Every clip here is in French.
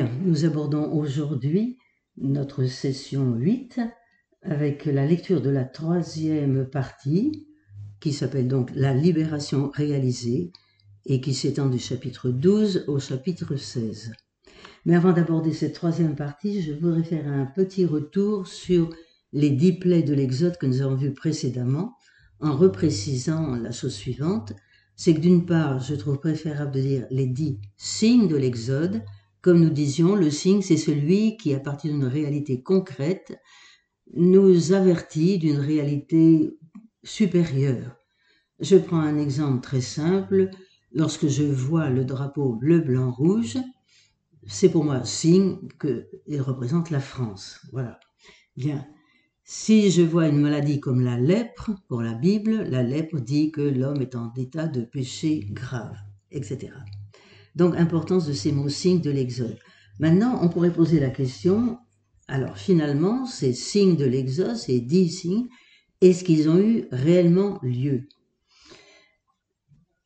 Nous abordons aujourd'hui notre session 8 avec la lecture de la troisième partie qui s'appelle donc La libération réalisée et qui s'étend du chapitre 12 au chapitre 16. Mais avant d'aborder cette troisième partie, je voudrais faire un petit retour sur les dix plaies de l'Exode que nous avons vues précédemment en reprécisant la chose suivante, c'est que d'une part, je trouve préférable de dire les dix signes de l'Exode, comme nous disions, le signe, c'est celui qui, à partir d'une réalité concrète, nous avertit d'une réalité supérieure. Je prends un exemple très simple. Lorsque je vois le drapeau bleu, blanc, rouge, c'est pour moi signe qu'il représente la France. Voilà. Bien. Si je vois une maladie comme la lèpre, pour la Bible, la lèpre dit que l'homme est en état de péché grave, etc. Donc, importance de ces mots signes de l'Exode. Maintenant, on pourrait poser la question, alors finalement, ces signes de l'Exode, ces dix signes, est-ce qu'ils ont eu réellement lieu?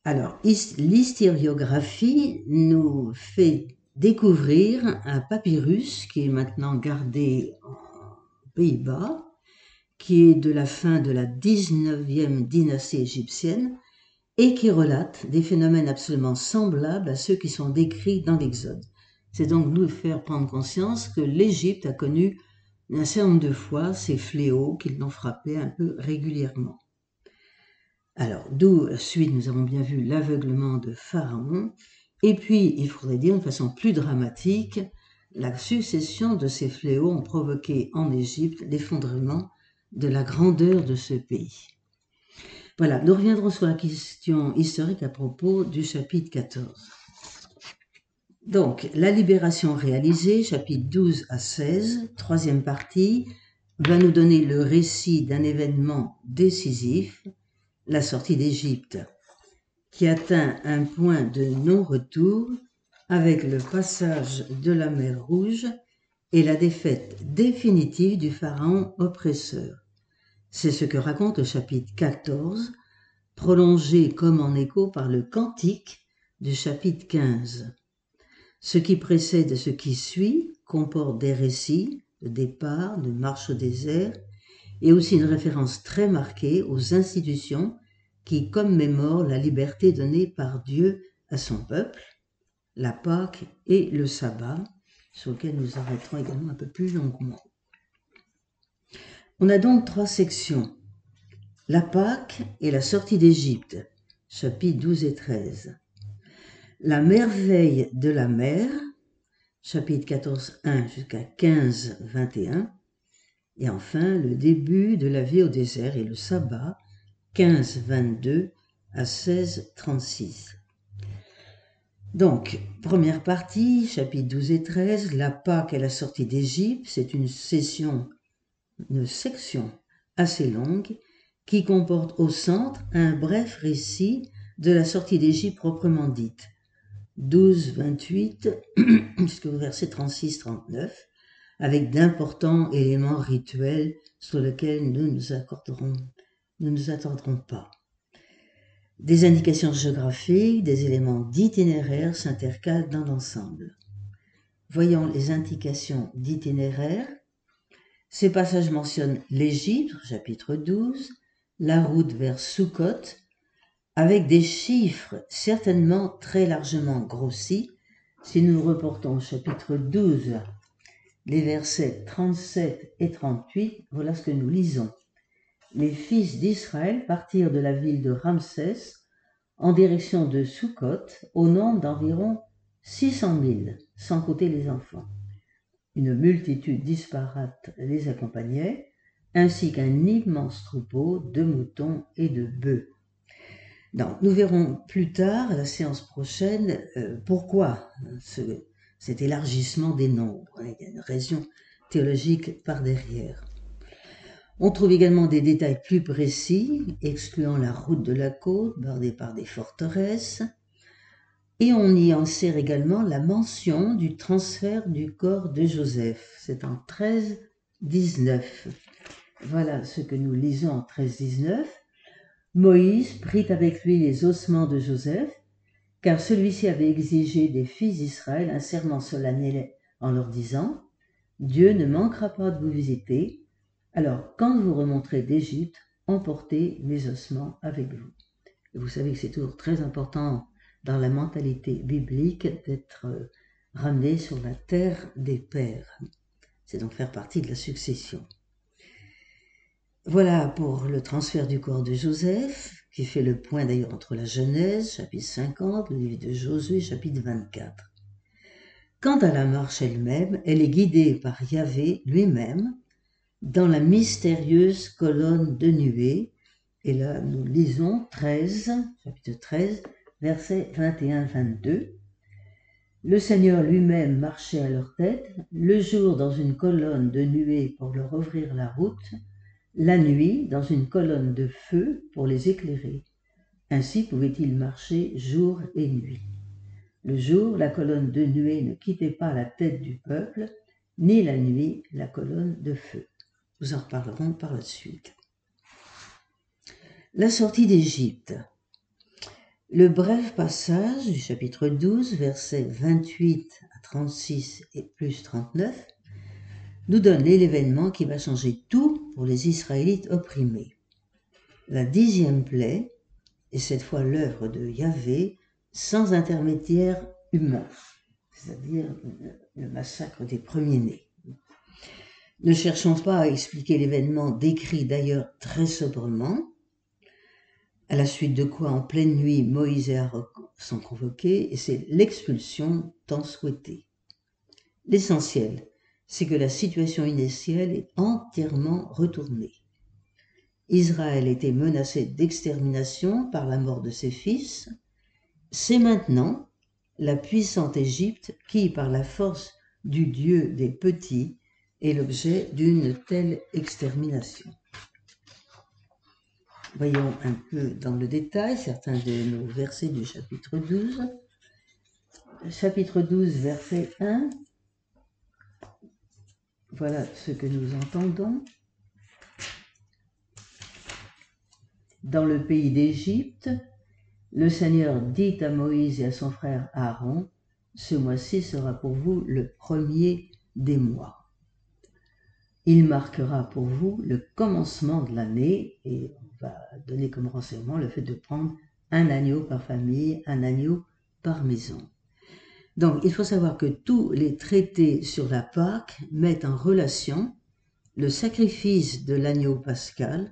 Alors, l'hystériographie nous fait découvrir un papyrus qui est maintenant gardé aux Pays-Bas, qui est de la fin de la 19e dynastie égyptienne, et qui relate des phénomènes absolument semblables à ceux qui sont décrits dans l'Exode. C'est donc nous faire prendre conscience que l'Égypte a connu un certain nombre de fois ces fléaux qui l'ont frappé un peu régulièrement. Alors, d'où suite, nous avons bien vu l'aveuglement de Pharaon, et puis, il faudrait dire de façon plus dramatique, la succession de ces fléaux ont provoqué en Égypte l'effondrement de la grandeur de ce pays. Voilà, nous reviendrons sur la question historique à propos du chapitre 14. Donc, la libération réalisée, chapitre 12 à 16, troisième partie, va nous donner le récit d'un événement décisif, la sortie d'Égypte, qui atteint un point de non-retour avec le passage de la mer Rouge et la défaite définitive du pharaon oppresseur. C'est ce que raconte le chapitre 14, prolongé comme en écho par le cantique du chapitre 15. Ce qui précède et ce qui suit comporte des récits de départ, de marche au désert, et aussi une référence très marquée aux institutions qui commémorent la liberté donnée par Dieu à son peuple, la Pâque et le sabbat, sur lequel nous arrêterons également un peu plus longuement. On a donc trois sections. La Pâque et la sortie d'Égypte, chapitres 12 et 13. La merveille de la mer, chapitre 14, 1 jusqu'à 15, 21. Et enfin, le début de la vie au désert et le sabbat, 15, 22 à 16, 36. Donc, première partie, chapitre 12 et 13, la Pâque et la sortie d'Égypte, c'est une session une section assez longue qui comporte au centre un bref récit de la sortie d'Égypte proprement dite. 12, 28 jusqu'au verset 36, 39, avec d'importants éléments rituels sur lesquels nous nous accorderons, nous nous pas. Des indications géographiques, des éléments d'itinéraire s'intercalent dans l'ensemble. Voyons les indications d'itinéraire ces passages mentionnent l'Égypte, chapitre 12, la route vers Sukkot, avec des chiffres certainement très largement grossis. Si nous reportons au chapitre 12, les versets 37 et 38, voilà ce que nous lisons. Les fils d'Israël partirent de la ville de Ramsès en direction de Sukkot au nombre d'environ 600 000, sans compter les enfants. Une multitude disparate les accompagnait, ainsi qu'un immense troupeau de moutons et de bœufs. nous verrons plus tard, à la séance prochaine, euh, pourquoi cet élargissement des nombres. Il y a une raison théologique par derrière. On trouve également des détails plus précis, excluant la route de la côte, bordée par des forteresses, et on y insère également la mention du transfert du corps de Joseph. C'est en 13-19. Voilà ce que nous lisons en 13-19. Moïse prit avec lui les ossements de Joseph, car celui-ci avait exigé des fils d'Israël un serment solennel en leur disant Dieu ne manquera pas de vous visiter, alors quand vous remonterez d'Égypte, emportez mes ossements avec vous. vous savez que c'est toujours très important dans la mentalité biblique d'être euh, ramené sur la terre des pères. C'est donc faire partie de la succession. Voilà pour le transfert du corps de Joseph, qui fait le point d'ailleurs entre la Genèse, chapitre 50, le livre de Josué, chapitre 24. Quant à la marche elle-même, elle est guidée par Yahvé lui-même dans la mystérieuse colonne de nuée. Et là, nous lisons 13, chapitre 13, versets 21-22. Le Seigneur lui-même marchait à leur tête, le jour dans une colonne de nuée pour leur ouvrir la route, la nuit dans une colonne de feu pour les éclairer. Ainsi pouvaient-ils marcher jour et nuit. Le jour, la colonne de nuée ne quittait pas la tête du peuple, ni la nuit, la colonne de feu. Nous en reparlerons par la suite. La sortie d'Égypte. Le bref passage du chapitre 12, versets 28 à 36 et plus 39, nous donne l'événement qui va changer tout pour les Israélites opprimés. La dixième plaie est cette fois l'œuvre de Yahvé sans intermédiaire humain, c'est-à-dire le massacre des premiers-nés. Ne cherchons pas à expliquer l'événement décrit d'ailleurs très sobrement, à la suite de quoi en pleine nuit Moïse et Aaron sont convoqués et c'est l'expulsion tant souhaitée. L'essentiel, c'est que la situation initiale est entièrement retournée. Israël était menacé d'extermination par la mort de ses fils. C'est maintenant la puissante Égypte qui, par la force du Dieu des petits, est l'objet d'une telle extermination. Voyons un peu dans le détail certains de nos versets du chapitre 12. Chapitre 12, verset 1 voilà ce que nous entendons. Dans le pays d'Égypte, le Seigneur dit à Moïse et à son frère Aaron, ce mois-ci sera pour vous le premier des mois. Il marquera pour vous le commencement de l'année et va donner comme renseignement le fait de prendre un agneau par famille, un agneau par maison. Donc, il faut savoir que tous les traités sur la Pâque mettent en relation le sacrifice de l'agneau pascal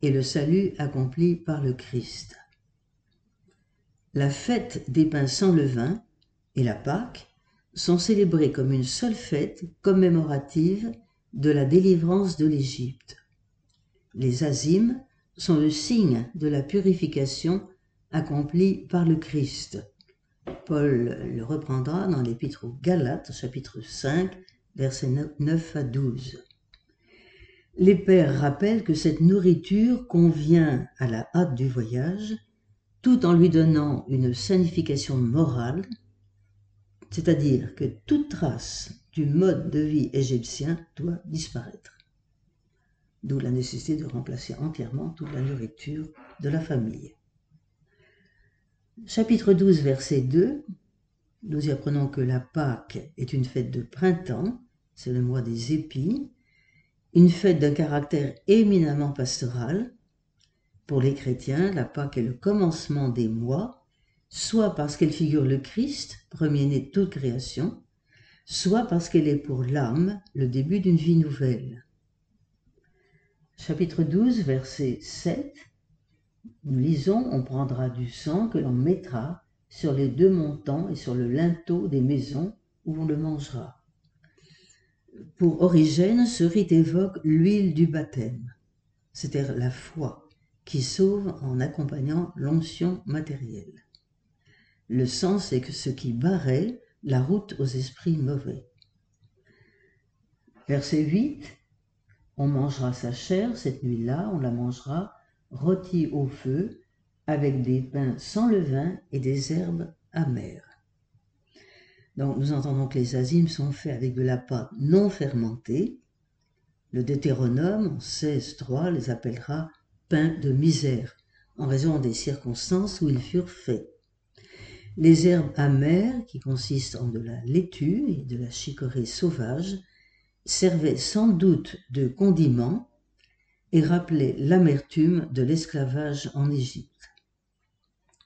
et le salut accompli par le Christ. La fête des pains sans levain et la Pâque sont célébrées comme une seule fête commémorative de la délivrance de l'Égypte. Les azimes sont le signe de la purification accomplie par le Christ. Paul le reprendra dans l'Épître aux Galates, chapitre 5, versets 9 à 12. Les pères rappellent que cette nourriture convient à la hâte du voyage, tout en lui donnant une signification morale, c'est-à-dire que toute trace du mode de vie égyptien doit disparaître. D'où la nécessité de remplacer entièrement toute la nourriture de la famille. Chapitre 12, verset 2, nous y apprenons que la Pâque est une fête de printemps, c'est le mois des épis, une fête d'un caractère éminemment pastoral. Pour les chrétiens, la Pâque est le commencement des mois, soit parce qu'elle figure le Christ, premier-né de toute création, soit parce qu'elle est pour l'âme le début d'une vie nouvelle. Chapitre 12, verset 7 nous lisons, on prendra du sang que l'on mettra sur les deux montants et sur le linteau des maisons où on le mangera. Pour Origène, ce rite évoque l'huile du baptême, c'est-à-dire la foi qui sauve en accompagnant l'onction matérielle. Le sens est que ce qui barrait la route aux esprits mauvais. Verset 8, on mangera sa chair cette nuit-là, on la mangera rôti au feu avec des pains sans levain et des herbes amères. Donc nous entendons que les azimes sont faits avec de la pâte non fermentée. Le Deutéronome, en 16.3, les appellera pains de misère, en raison des circonstances où ils furent faits. Les herbes amères, qui consistent en de la laitue et de la chicorée sauvage, servaient sans doute de condiment et rappelaient l'amertume de l'esclavage en Égypte.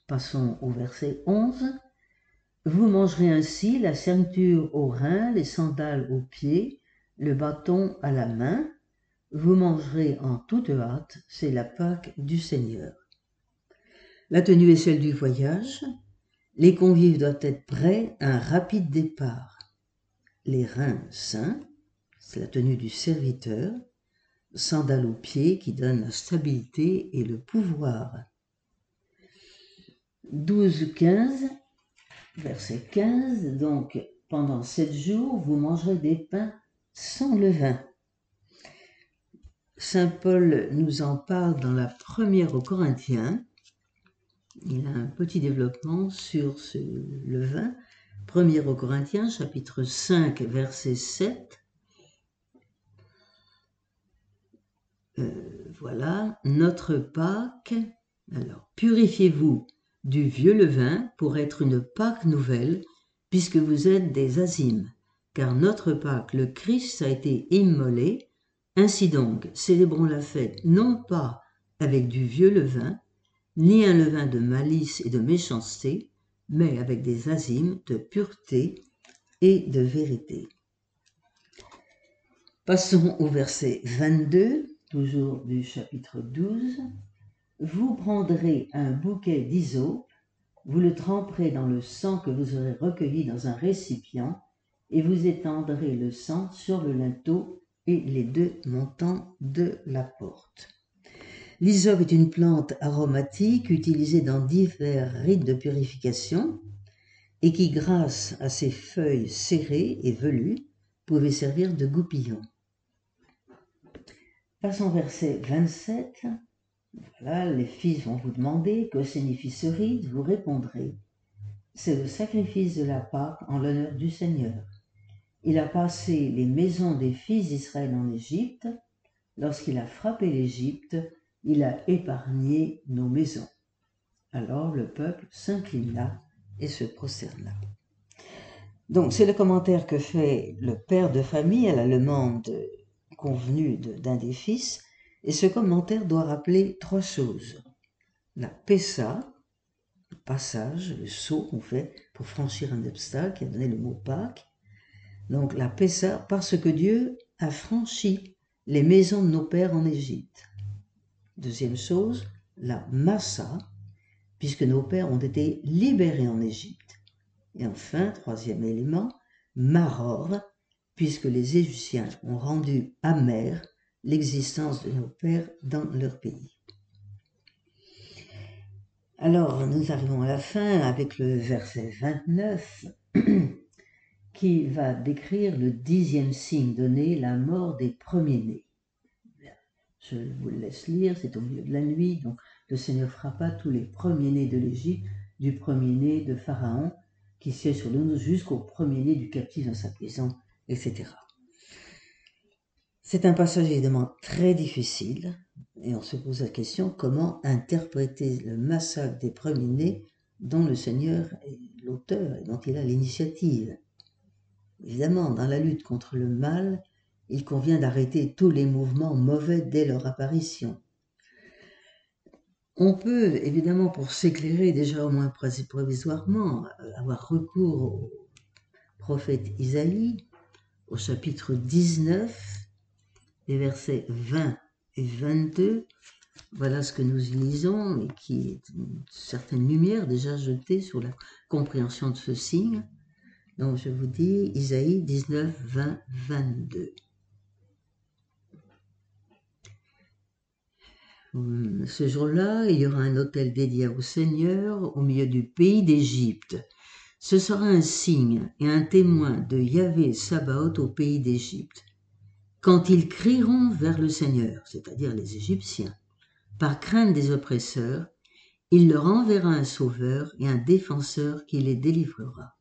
Passons au verset 11. Vous mangerez ainsi la ceinture aux reins, les sandales aux pieds, le bâton à la main. Vous mangerez en toute hâte, c'est la Pâque du Seigneur. La tenue est celle du voyage. Les convives doivent être prêts à un rapide départ. Les reins sains, c'est la tenue du serviteur. Sandales aux pieds qui donnent la stabilité et le pouvoir. 12-15 verset 15, donc pendant sept jours, vous mangerez des pains sans levain. Saint Paul nous en parle dans la première aux Corinthiens. Il a un petit développement sur ce levain. Première aux Corinthiens, chapitre 5, verset 7. Euh, voilà, notre Pâque. Alors, purifiez-vous du vieux levain pour être une Pâque nouvelle, puisque vous êtes des azimes, car notre Pâque, le Christ, a été immolé. Ainsi donc, célébrons la fête non pas avec du vieux levain, ni un levain de malice et de méchanceté, mais avec des azimes de pureté et de vérité. Passons au verset 22, toujours du chapitre 12. Vous prendrez un bouquet d'hysope, vous le tremperez dans le sang que vous aurez recueilli dans un récipient, et vous étendrez le sang sur le linteau et les deux montants de la porte. L'hysope est une plante aromatique utilisée dans divers rites de purification et qui, grâce à ses feuilles serrées et velues, pouvait servir de goupillon. Passons verset 27. Voilà, les fils vont vous demander que signifie ce rite, vous répondrez. C'est le sacrifice de la Pâque en l'honneur du Seigneur. Il a passé les maisons des fils d'Israël en Égypte. Lorsqu'il a frappé l'Égypte, il a épargné nos maisons. Alors le peuple s'inclina et se prosterna. Donc c'est le commentaire que fait le père de famille à la demande convenue d'un des fils et ce commentaire doit rappeler trois choses. La Pessa, le passage, le saut qu'on fait pour franchir un obstacle, qui a donné le mot Pâques. Donc la Pessa, parce que Dieu a franchi les maisons de nos pères en Égypte. Deuxième chose, la Massa, puisque nos pères ont été libérés en Égypte. Et enfin, troisième élément, Maror, puisque les Égyptiens ont rendu amer l'existence de nos pères dans leur pays. Alors, nous arrivons à la fin avec le verset 29 qui va décrire le dixième signe donné, la mort des premiers-nés. Je vous le laisse lire, c'est au milieu de la nuit, donc le Seigneur frappa tous les premiers-nés de l'Égypte, du premier-né de Pharaon, qui siège sur nous jusqu'au premier-né du captif dans sa prison, etc. C'est un passage évidemment très difficile et on se pose la question comment interpréter le massacre des premiers-nés dont le Seigneur est l'auteur et dont il a l'initiative? Évidemment, dans la lutte contre le mal, il convient d'arrêter tous les mouvements mauvais dès leur apparition. On peut, évidemment, pour s'éclairer déjà au moins provisoirement, avoir recours au prophète Isaïe, au chapitre 19, les versets 20 et 22, voilà ce que nous lisons et qui est une certaine lumière déjà jetée sur la compréhension de ce signe. Donc je vous dis Isaïe 19, 20, 22. Ce jour-là, il y aura un hôtel dédié au Seigneur au milieu du pays d'Égypte. Ce sera un signe et un témoin de Yahvé Sabaoth au pays d'Égypte quand ils crieront vers le Seigneur, c'est-à-dire les Égyptiens, par crainte des oppresseurs, il leur enverra un sauveur et un défenseur qui les délivrera.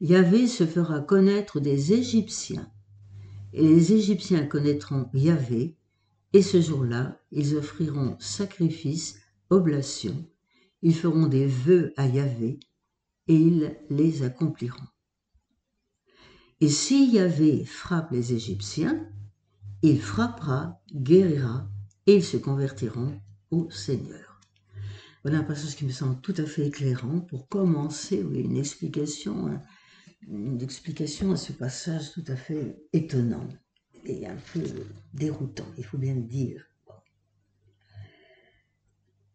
Yahvé se fera connaître des Égyptiens, et les Égyptiens connaîtront Yahvé, et ce jour-là, ils offriront sacrifices, oblations, ils feront des vœux à Yahvé, et ils les accompliront. Et si Yahvé frappe les Égyptiens, il frappera, guérira, et ils se convertiront au Seigneur. Voilà un passage qui me semble tout à fait éclairant pour commencer une explication, une explication à ce passage tout à fait étonnant et un peu déroutant, il faut bien le dire.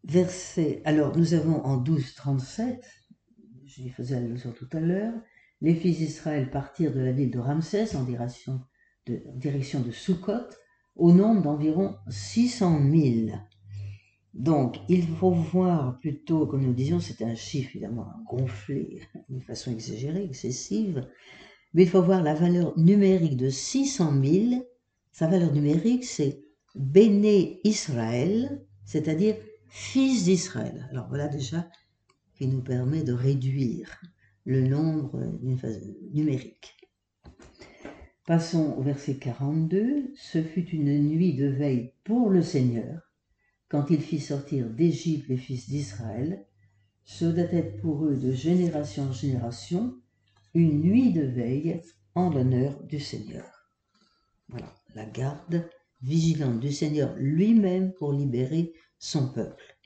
Verset, alors nous avons en 12, 37, j'y faisais allusion tout à l'heure, les fils d'Israël partirent de la ville de Ramsès en direction de, en au nombre d'environ 600 000. Donc, il faut voir plutôt, comme nous disions, c'est un chiffre évidemment gonflé d'une façon exagérée, excessive, mais il faut voir la valeur numérique de 600 000. Sa valeur numérique, c'est Béné Israël, c'est-à-dire fils d'Israël. Alors voilà déjà qui nous permet de réduire le nombre d'une phase numérique. Passons au verset 42. Ce fut une nuit de veille pour le Seigneur quand il fit sortir d'Égypte les fils d'Israël, ce doit être pour eux de génération en génération une nuit de veille en l'honneur du Seigneur. Voilà, la garde vigilante du Seigneur lui-même pour libérer son peuple.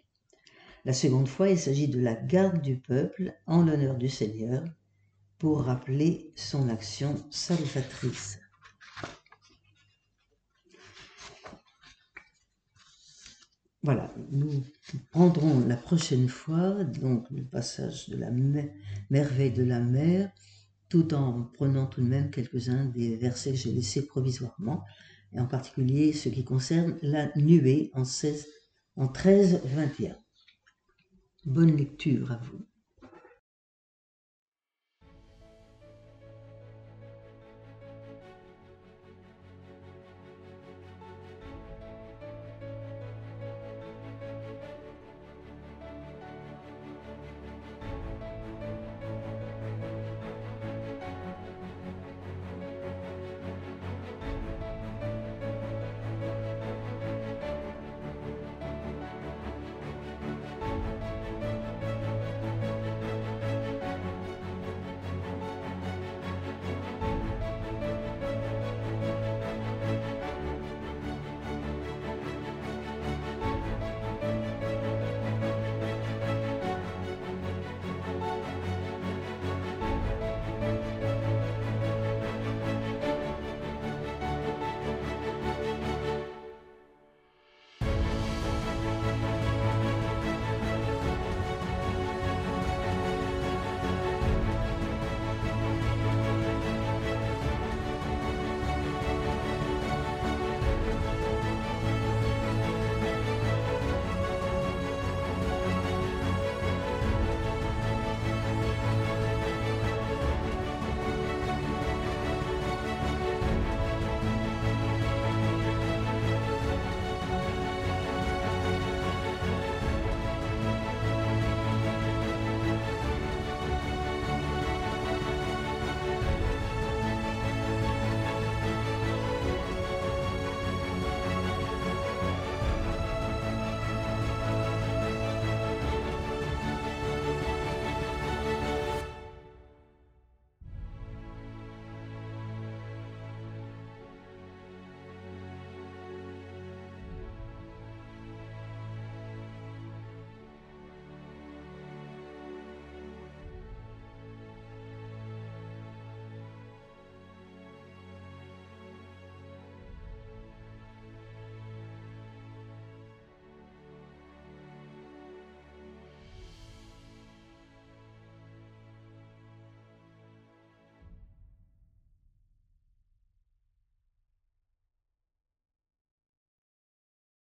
La seconde fois, il s'agit de la garde du peuple en l'honneur du Seigneur pour rappeler son action salvatrice. Voilà, nous prendrons la prochaine fois donc le passage de la merveille de la mer, tout en prenant tout de même quelques-uns des versets que j'ai laissés provisoirement, et en particulier ce qui concerne la nuée en, 16, en 13, 21. Bonne lecture à vous.